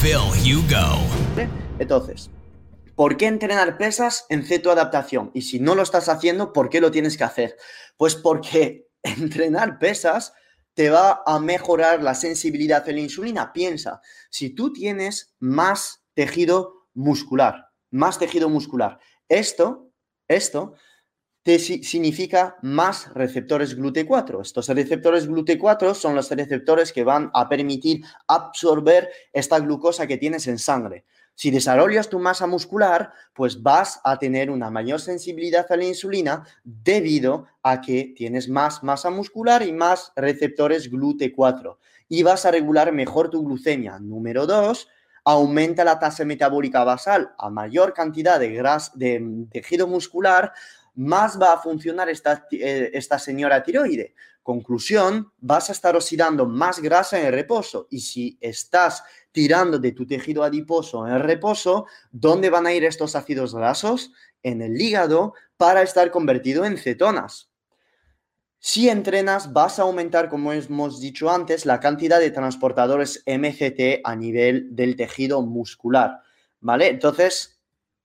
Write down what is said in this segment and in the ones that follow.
Phil Hugo. Entonces, ¿por qué entrenar pesas en cetoadaptación? Y si no lo estás haciendo, ¿por qué lo tienes que hacer? Pues porque entrenar pesas te va a mejorar la sensibilidad a la insulina. Piensa, si tú tienes más tejido muscular, más tejido muscular. Esto, esto te significa más receptores GLUT4. Estos receptores GLUT4 son los receptores que van a permitir absorber esta glucosa que tienes en sangre. Si desarrollas tu masa muscular, pues vas a tener una mayor sensibilidad a la insulina debido a que tienes más masa muscular y más receptores GLUT4 y vas a regular mejor tu glucemia. Número dos, aumenta la tasa metabólica basal a mayor cantidad de, gras, de tejido muscular, más va a funcionar esta, eh, esta señora tiroide. Conclusión, vas a estar oxidando más grasa en el reposo y si estás tirando de tu tejido adiposo en el reposo, ¿dónde van a ir estos ácidos grasos? En el hígado para estar convertido en cetonas. Si entrenas, vas a aumentar, como hemos dicho antes, la cantidad de transportadores MCT a nivel del tejido muscular, ¿vale? Entonces,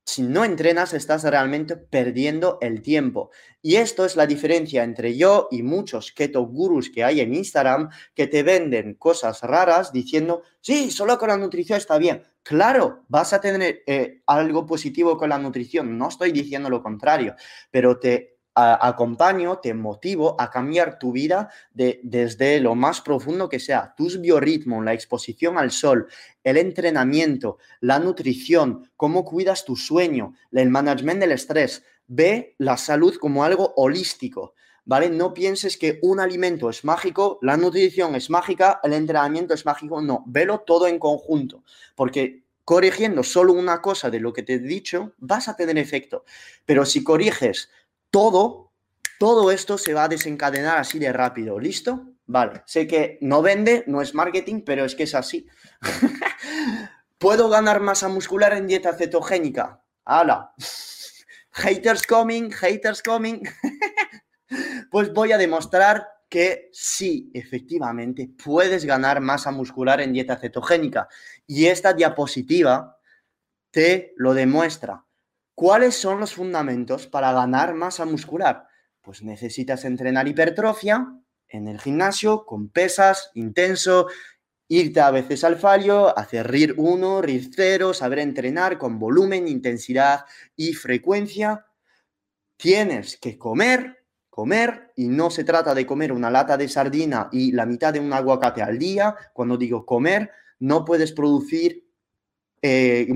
si no entrenas, estás realmente perdiendo el tiempo. Y esto es la diferencia entre yo y muchos keto gurus que hay en Instagram que te venden cosas raras diciendo, sí, solo con la nutrición está bien. Claro, vas a tener eh, algo positivo con la nutrición, no estoy diciendo lo contrario, pero te acompaño, te motivo a cambiar tu vida de, desde lo más profundo que sea, tus biorritmos, la exposición al sol, el entrenamiento, la nutrición, cómo cuidas tu sueño, el management del estrés. Ve la salud como algo holístico, ¿vale? No pienses que un alimento es mágico, la nutrición es mágica, el entrenamiento es mágico, no, velo todo en conjunto, porque corrigiendo solo una cosa de lo que te he dicho, vas a tener efecto. Pero si corriges todo, todo esto se va a desencadenar así de rápido. ¿Listo? Vale, sé que no vende, no es marketing, pero es que es así. ¿Puedo ganar masa muscular en dieta cetogénica? ¡Hala! Haters coming, haters coming. pues voy a demostrar que sí, efectivamente, puedes ganar masa muscular en dieta cetogénica. Y esta diapositiva te lo demuestra. ¿Cuáles son los fundamentos para ganar masa muscular? Pues necesitas entrenar hipertrofia en el gimnasio con pesas, intenso, irte a veces al fallo, hacer RIR 1, RIR 0, saber entrenar con volumen, intensidad y frecuencia. Tienes que comer, comer, y no se trata de comer una lata de sardina y la mitad de un aguacate al día. Cuando digo comer, no puedes producir eh,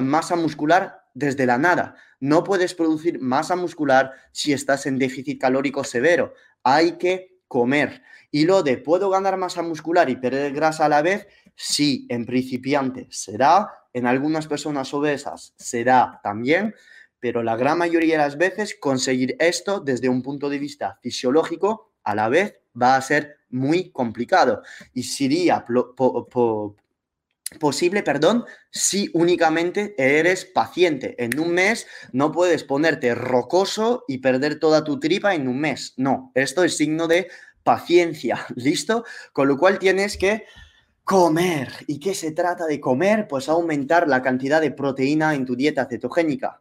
masa muscular desde la nada. No puedes producir masa muscular si estás en déficit calórico severo. Hay que comer. Y lo de ¿puedo ganar masa muscular y perder grasa a la vez? Sí, en principiante será, en algunas personas obesas será también, pero la gran mayoría de las veces conseguir esto desde un punto de vista fisiológico a la vez va a ser muy complicado y sería posible, perdón, si únicamente eres paciente. En un mes no puedes ponerte rocoso y perder toda tu tripa en un mes. No, esto es signo de paciencia, ¿listo? Con lo cual tienes que comer. ¿Y qué se trata de comer? Pues aumentar la cantidad de proteína en tu dieta cetogénica.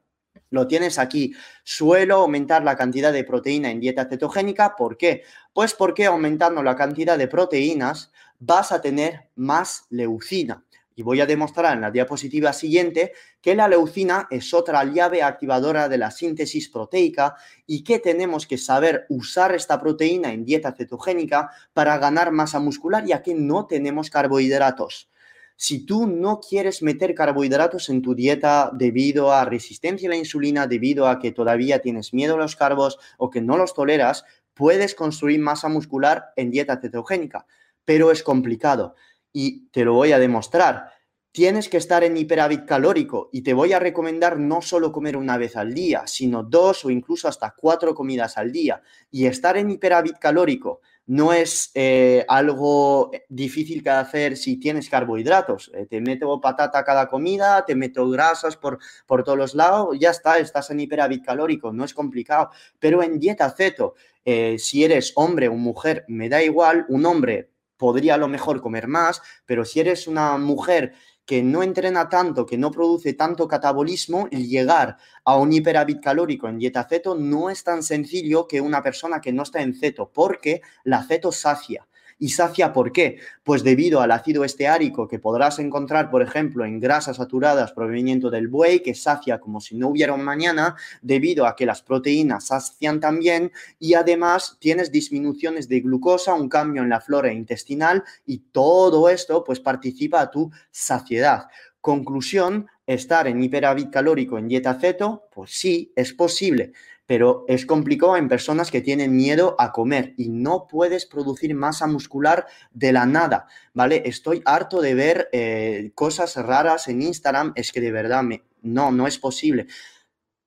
Lo tienes aquí. Suelo aumentar la cantidad de proteína en dieta cetogénica. ¿Por qué? Pues porque aumentando la cantidad de proteínas vas a tener más leucina. Y voy a demostrar en la diapositiva siguiente que la leucina es otra llave activadora de la síntesis proteica y que tenemos que saber usar esta proteína en dieta cetogénica para ganar masa muscular ya que no tenemos carbohidratos. Si tú no quieres meter carbohidratos en tu dieta debido a resistencia a la insulina, debido a que todavía tienes miedo a los carbos o que no los toleras, puedes construir masa muscular en dieta cetogénica, pero es complicado y te lo voy a demostrar. tienes que estar en hiperávit calórico y te voy a recomendar no solo comer una vez al día, sino dos o incluso hasta cuatro comidas al día. Y estar en hiperávit calórico no es eh, algo difícil que hacer si tienes carbohidratos. Eh, te meto patata cada comida, te meto grasas por, por todos los lados, ya está, estás en hiperávit calórico, no es complicado. Pero en dieta ceto, eh, si eres hombre o mujer, me da igual, un hombre podría a lo mejor comer más, pero si eres una mujer que no entrena tanto, que no produce tanto catabolismo, llegar a un hiperávit calórico en dieta ceto no es tan sencillo que una persona que no está en ceto, porque la ceto sacia. ¿Y sacia por qué? Pues debido al ácido esteárico que podrás encontrar, por ejemplo, en grasas saturadas proveniendo del buey, que sacia como si no hubiera un mañana, debido a que las proteínas sacian también y además tienes disminuciones de glucosa, un cambio en la flora intestinal y todo esto pues participa a tu saciedad. Conclusión, estar en hiperávit calórico en dieta ceto, pues sí, es posible pero es complicado en personas que tienen miedo a comer y no puedes producir masa muscular de la nada, ¿vale? Estoy harto de ver eh, cosas raras en Instagram, es que de verdad me, no, no es posible.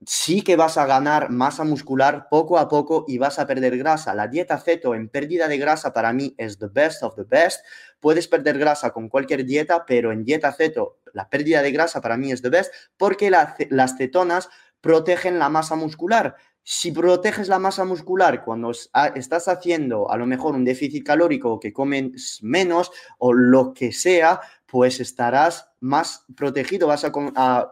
Sí que vas a ganar masa muscular poco a poco y vas a perder grasa. La dieta ceto en pérdida de grasa para mí es the best of the best. Puedes perder grasa con cualquier dieta, pero en dieta ceto la pérdida de grasa para mí es the best porque las cetonas protegen la masa muscular si proteges la masa muscular cuando estás haciendo a lo mejor un déficit calórico que comes menos o lo que sea, pues estarás más protegido, vas a,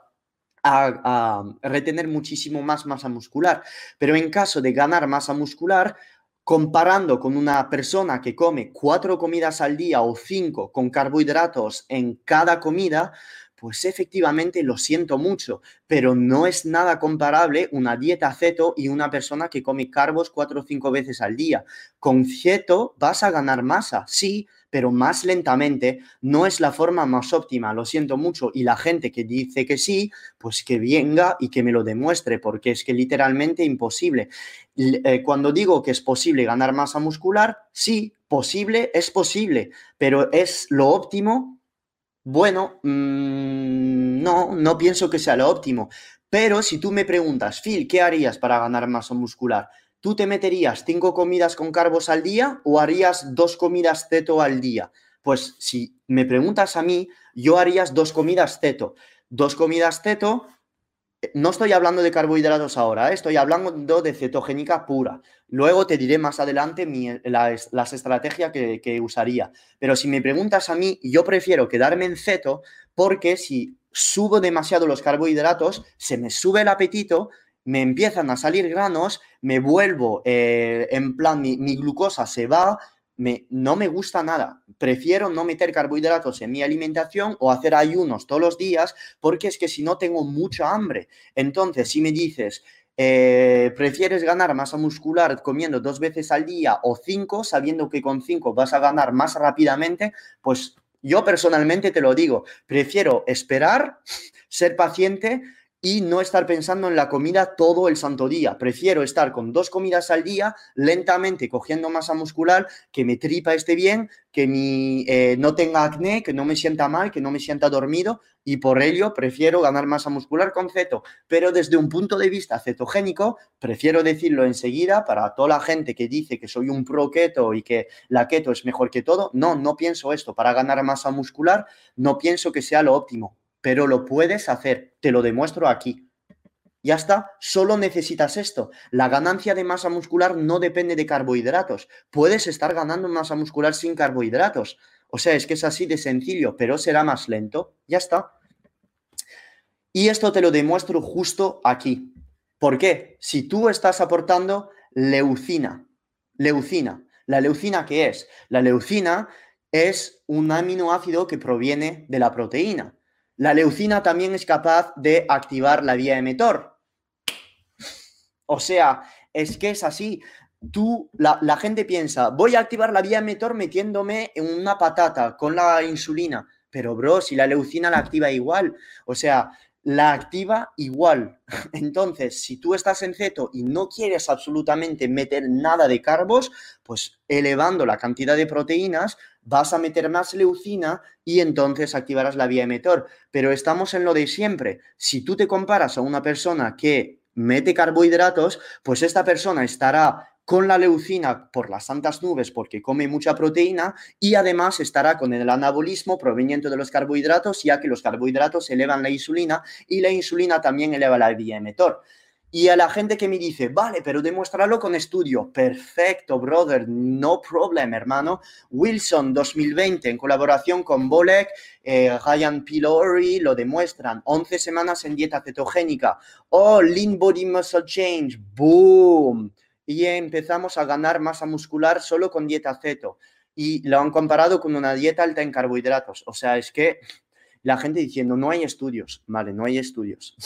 retener muchísimo más masa muscular. Pero en caso de ganar masa muscular, comparando con una persona que come cuatro comidas al día o cinco con carbohidratos en cada comida, pues efectivamente lo siento mucho, pero no es nada comparable una dieta ceto y una persona que come carbos cuatro o cinco veces al día. Con ceto vas a ganar masa, sí, pero más lentamente. No es la forma más óptima, lo siento mucho. Y la gente que dice que sí, pues que venga y que me lo demuestre, porque es que literalmente imposible. Eh, cuando digo que es posible ganar masa muscular, sí, posible, es posible, pero es lo óptimo bueno, mm, no, no pienso que sea lo óptimo. Pero si tú me preguntas, Phil, ¿qué harías para ganar masa muscular? ¿Tú te meterías cinco comidas con carbos al día o harías dos comidas ceto al día? Pues si me preguntas a mí, yo harías dos comidas ceto. Dos comidas ceto no estoy hablando de carbohidratos ahora, ¿eh? estoy hablando de cetogénica pura. Luego te diré más adelante las estrategias que, usaría. Pero si me preguntas a mí, yo prefiero quedarme en ceto porque si subo demasiado los carbohidratos, se me sube el apetito, me empiezan a salir granos, me vuelvo, eh, en plan, mi glucosa se va, no me gusta nada. Prefiero no meter carbohidratos en mi alimentación o hacer ayunos todos los días porque es que si no tengo mucha hambre. Entonces, si me dices, eh, prefieres ganar masa muscular comiendo dos veces al día o cinco, sabiendo que con cinco vas a ganar más rápidamente, pues yo personalmente te lo digo, prefiero esperar, ser paciente y no estar pensando en la comida todo el santo día. Prefiero estar con dos comidas al día, lentamente cogiendo masa muscular, que me tripa esté bien, que mi, eh, no tenga acné, que no me sienta mal, que no me sienta dormido y por ello prefiero ganar masa muscular con ceto. Pero desde un punto de vista cetogénico, prefiero decirlo enseguida para toda la gente que dice que soy un pro keto y que la keto es mejor que todo. No, no pienso esto. Para ganar masa muscular, no pienso que sea lo óptimo pero lo puedes hacer, te lo demuestro aquí. Ya está, solo necesitas esto. La ganancia de masa muscular no depende de carbohidratos. Puedes estar ganando masa muscular sin carbohidratos. O sea, es que es así de sencillo, pero será más lento. Ya está. Y esto te lo demuestro justo aquí. ¿Por qué? Si tú estás aportando leucina, leucina, ¿la leucina qué es? La leucina es un aminoácido que proviene de la proteína. La leucina también es capaz de activar la vía emetor. O sea, es que es así. Tú, la, la gente piensa, voy a activar la vía emetor metiéndome en una patata con la insulina. Pero, bro, si la leucina la activa igual. O sea, la activa igual. Entonces, si tú estás en ceto y no quieres absolutamente meter nada de carbos, pues elevando la cantidad de proteínas, vas a meter más leucina y entonces activarás la vía emetor. Pero estamos en lo de siempre. Si tú te comparas a una persona que mete carbohidratos, pues esta persona estará con la leucina por las santas nubes porque come mucha proteína y además estará con el anabolismo proveniente de los carbohidratos ya que los carbohidratos elevan la insulina y la insulina también eleva la vía. Y a la gente que me dice, vale, pero demuéstralo con estudio. Perfecto, brother, no problem, hermano. Wilson 2020, en colaboración con Bolek, eh, Ryan Pilori, lo demuestran. 11 semanas en dieta cetogénica. Oh, Lean Body Muscle Change, boom y empezamos a ganar masa muscular solo con dieta ceto. Y lo han comparado con una dieta alta en carbohidratos. O sea, es que la gente diciendo, no hay estudios. Vale, no hay estudios.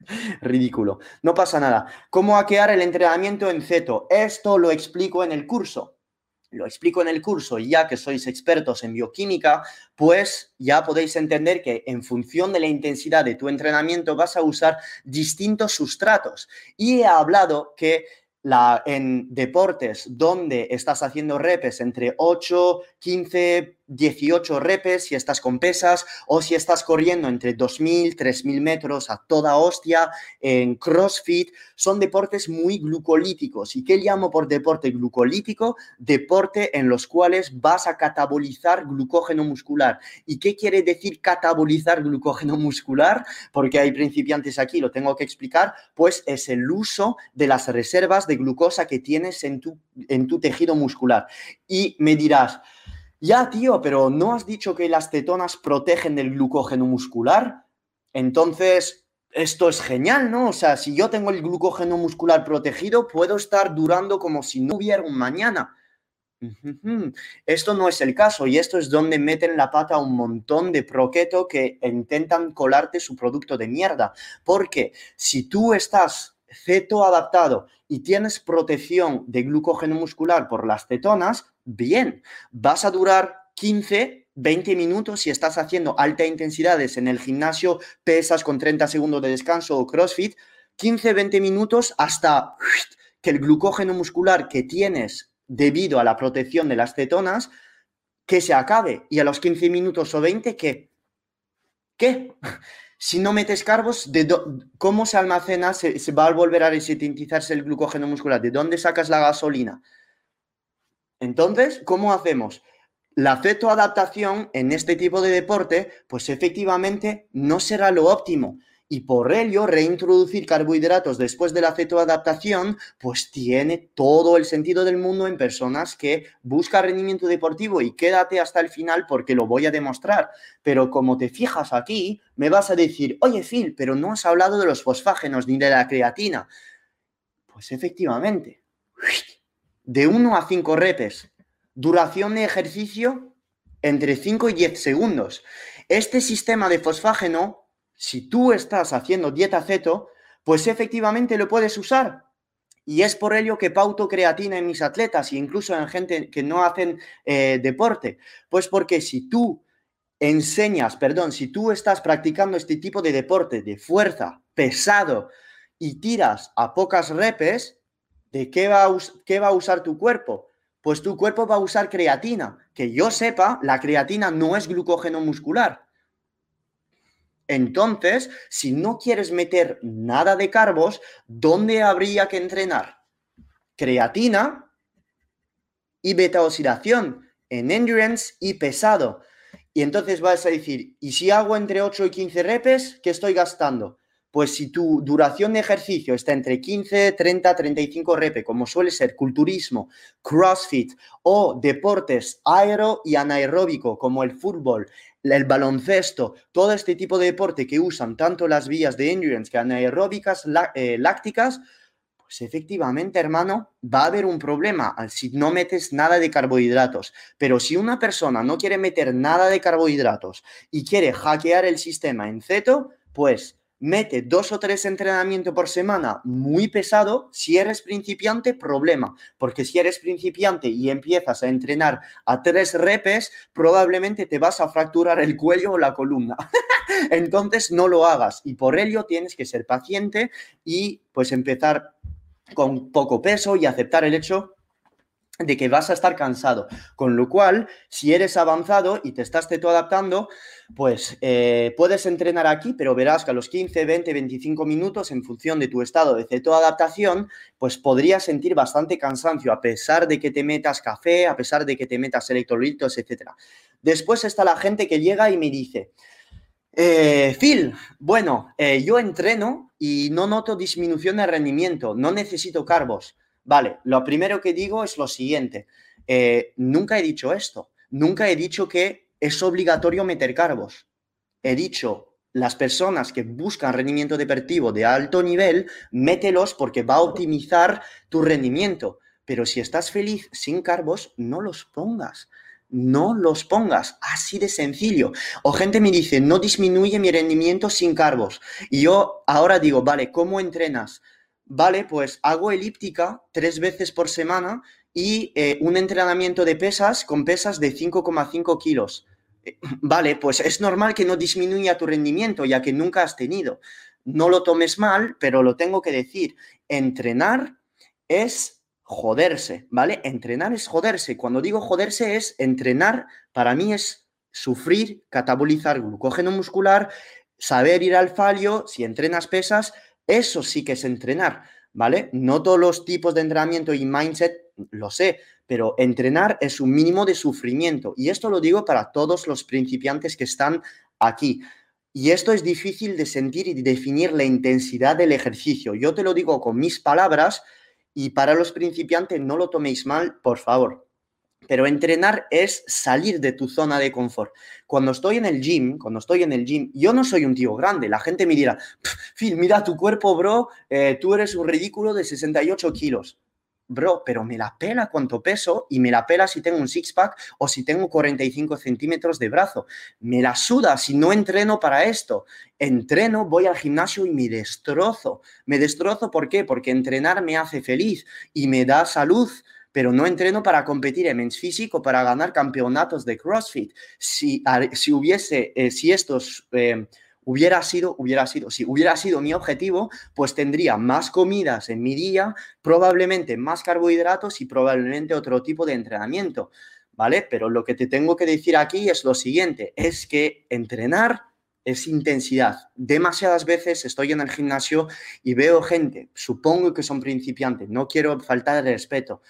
Ridículo. No pasa nada. ¿Cómo hackear el entrenamiento en ceto? Esto lo explico en el curso. Lo explico en el curso y ya que sois expertos en bioquímica, pues ya podéis entender que en función de la intensidad de tu entrenamiento vas a usar distintos sustratos. Y he hablado que la, en deportes donde estás haciendo repes entre 8, 15, 18 repes si estás con pesas o si estás corriendo entre 2.000, 3.000 metros a toda hostia en CrossFit, son deportes muy glucolíticos. ¿Y qué llamo por deporte glucolítico? Deporte en los cuales vas a catabolizar glucógeno muscular. ¿Y qué quiere decir catabolizar glucógeno muscular? Porque hay principiantes aquí, lo tengo que explicar, pues es el uso de las reservas de glucosa que tienes en tu, en tu tejido muscular. Y me dirás, ya, tío, pero ¿no has dicho que las cetonas protegen del glucógeno muscular? Entonces, esto es genial, ¿no? O sea, si yo tengo el glucógeno muscular protegido, puedo estar durando como si no hubiera un mañana. Esto no es el caso y esto es donde meten la pata a un montón de proqueto que intentan colarte su producto de mierda. Porque si tú estás ceto adaptado y tienes protección de glucógeno muscular por las cetonas, bien, vas a durar 15, 20 minutos si estás haciendo alta intensidades en el gimnasio, pesas con 30 segundos de descanso o CrossFit, 15, 20 minutos hasta que el glucógeno muscular que tienes debido a la protección de las cetonas, que se acabe. Y a los 15 minutos o 20, ¿qué? ¿Qué? Si no metes carbos, ¿de ¿cómo se almacena? Se, se, va a volver a resintetizarse el glucógeno muscular. ¿De dónde sacas la gasolina? Entonces, ¿cómo hacemos? La cetoadaptación en este tipo de deporte, pues efectivamente no será lo óptimo. Y por ello, reintroducir carbohidratos después de la cetoadaptación, pues tiene todo el sentido del mundo en personas que buscan rendimiento deportivo y quédate hasta el final porque lo voy a demostrar. Pero como te fijas aquí, me vas a decir, oye Phil, pero no has hablado de los fosfágenos ni de la creatina. Pues efectivamente, de 1 a 5 repes, duración de ejercicio entre 5 y 10 segundos. Este sistema de fosfágeno si tú estás haciendo dieta ceto, pues efectivamente lo puedes usar. Y es por ello que pauto creatina en mis atletas e incluso en gente que no hacen eh, deporte. Pues porque si tú enseñas, perdón, si tú estás practicando este tipo de deporte de fuerza, pesado, y tiras a pocas repes, ¿de qué va a, usar tu cuerpo? Pues tu cuerpo va a usar creatina. Que yo sepa, la creatina no es glucógeno muscular. Entonces, si no quieres meter nada de carbos, ¿dónde habría que entrenar? Creatina y beta oxidación en endurance y pesado. Y entonces vas a decir, ¿y si hago entre 8 y 15 repes, qué estoy gastando? Pues si tu duración de ejercicio está entre 15, 30, 35 repes, como suele ser culturismo, CrossFit o deportes aero y anaeróbico como el fútbol, el baloncesto, todo este tipo de deporte que usan tanto las vías de endurance que anaeróbicas, eh, lácticas, pues efectivamente, hermano, va a haber un problema si no metes nada de carbohidratos. Pero si una persona no quiere meter nada de carbohidratos y quiere hackear el sistema en ceto, pues mete dos o tres entrenamientos por semana muy pesado. Si eres principiante, problema, porque si eres principiante y empiezas a entrenar a tres repes, probablemente te vas a fracturar el cuello o la columna. Entonces no lo hagas y por ello tienes que ser paciente y pues empezar con poco peso y aceptar el hecho de que vas a estar cansado. Con lo cual, si eres avanzado y te estás teto adaptando, pues eh, puedes entrenar aquí, pero verás que a los 15, 20, 25 minutos, en función de tu estado de ceto adaptación, pues podrías sentir bastante cansancio, a pesar de que te metas café, a pesar de que te metas electrolitos, etc. Después está la gente que llega y me dice, eh, Phil, bueno, eh, yo entreno y no noto disminución de rendimiento, no necesito carbos. Vale, lo primero que digo es lo siguiente. Eh, nunca he dicho esto. Nunca he dicho que es obligatorio meter carbos. He dicho, las personas que buscan rendimiento deportivo de alto nivel, mételos porque va a optimizar tu rendimiento. Pero si estás feliz sin carbos, no los pongas. No los pongas, así de sencillo. O gente me dice, no disminuye mi rendimiento sin carbos. Y yo ahora digo, vale, ¿cómo entrenas? Vale, pues hago elíptica tres veces por semana y eh, un entrenamiento de pesas con pesas de 5,5 kilos. Eh, vale, pues es normal que no disminuya tu rendimiento, ya que nunca has tenido. No lo tomes mal, pero lo tengo que decir. Entrenar es joderse, ¿vale? Entrenar es joderse. Cuando digo joderse es entrenar, para mí es sufrir, catabolizar glucógeno muscular, saber ir al fallo, si entrenas pesas, eso sí que es entrenar, ¿vale? No todos los tipos de entrenamiento y mindset lo sé, pero entrenar es un mínimo de sufrimiento. Y esto lo digo para todos los principiantes que están aquí. Y esto es difícil de sentir y definir la intensidad del ejercicio. Yo te lo digo con mis palabras y para los principiantes no lo toméis mal, por favor. Pero entrenar es salir de tu zona de confort. Cuando estoy en el gym, cuando estoy en el gym, yo no soy un tío grande. La gente me dirá, Phil, mira tu cuerpo, bro, eh, tú eres un ridículo de 68 kilos. Bro, pero me la pela cuánto peso y me la pela si tengo un six-pack o si tengo 45 centímetros de brazo. Me la suda si no entreno para esto. Entreno, voy al gimnasio y me destrozo. Me destrozo, ¿por qué? Porque entrenar me hace feliz y me da salud pero no entreno para competir en men's físico, para ganar campeonatos de CrossFit. Si, si hubiese, eh, si estos... Eh, hubiera sido, hubiera sido, si hubiera sido mi objetivo, pues tendría más comidas en mi día, probablemente más carbohidratos y probablemente otro tipo de entrenamiento, ¿vale? Pero lo que te tengo que decir aquí es lo siguiente, es que entrenar es intensidad. Demasiadas veces estoy en el gimnasio y veo gente, supongo que son principiantes, no quiero faltar de respeto,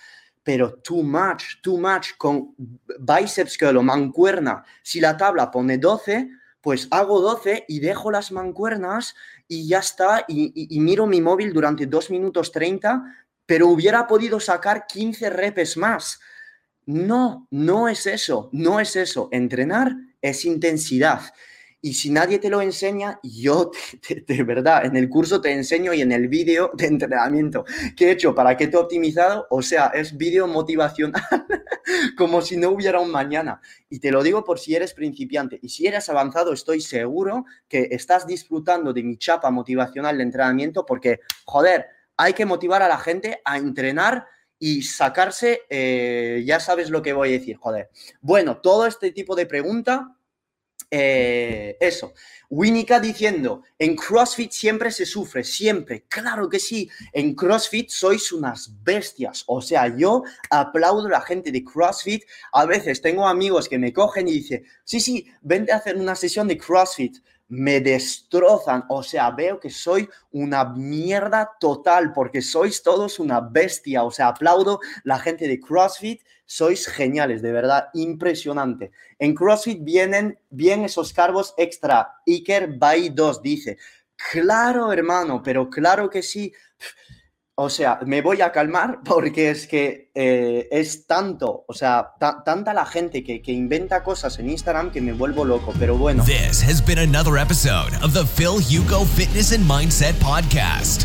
pero too much, too much con bíceps curl o mancuerna. Si la tabla pone 12, pues hago 12 y dejo las mancuernas y ya está, y, miro mi móvil durante 2 minutos 30, pero hubiera podido sacar 15 repes más. No, no es eso, no es eso. Entrenar es intensidad. Y si nadie te lo enseña, yo de verdad en el curso te enseño y en el vídeo de entrenamiento que he hecho para que te he optimizado, o sea, es vídeo motivacional como si no hubiera un mañana. Y te lo digo por si eres principiante. Y si eres avanzado, estoy seguro que estás disfrutando de mi chapa motivacional de entrenamiento porque, joder, hay que motivar a la gente a entrenar y sacarse, eh, ya sabes lo que voy a decir, joder. Bueno, todo este tipo de pregunta eh, eso. Winica diciendo, en CrossFit siempre se sufre, siempre. Claro que sí, en CrossFit sois unas bestias. O sea, yo aplaudo a la gente de CrossFit. A veces tengo amigos que me cogen y dicen, sí, sí, vente a hacer una sesión de CrossFit me destrozan. O sea, veo que soy una mierda total porque sois todos una bestia. O sea, aplaudo la gente de CrossFit. Sois geniales, de verdad, impresionante. En CrossFit vienen bien esos cargos extra. Iker by 2 dice, claro, hermano, pero claro que sí. O sea, me voy a calmar porque es que eh, es tanto, o sea, ta tanta la gente que, que inventa cosas en Instagram que me vuelvo loco, pero bueno. This has been another episode of the Phil Hugo Fitness and Mindset Podcast.